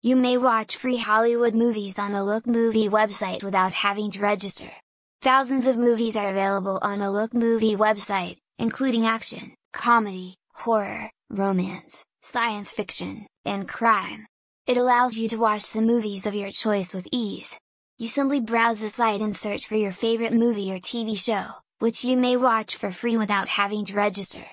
You may watch free Hollywood movies on the Look Movie website without having to register. Thousands of movies are available on the Look Movie website, including action, comedy, horror, romance, science fiction, and crime. It allows you to watch the movies of your choice with ease. You simply browse the site and search for your favorite movie or TV show, which you may watch for free without having to register.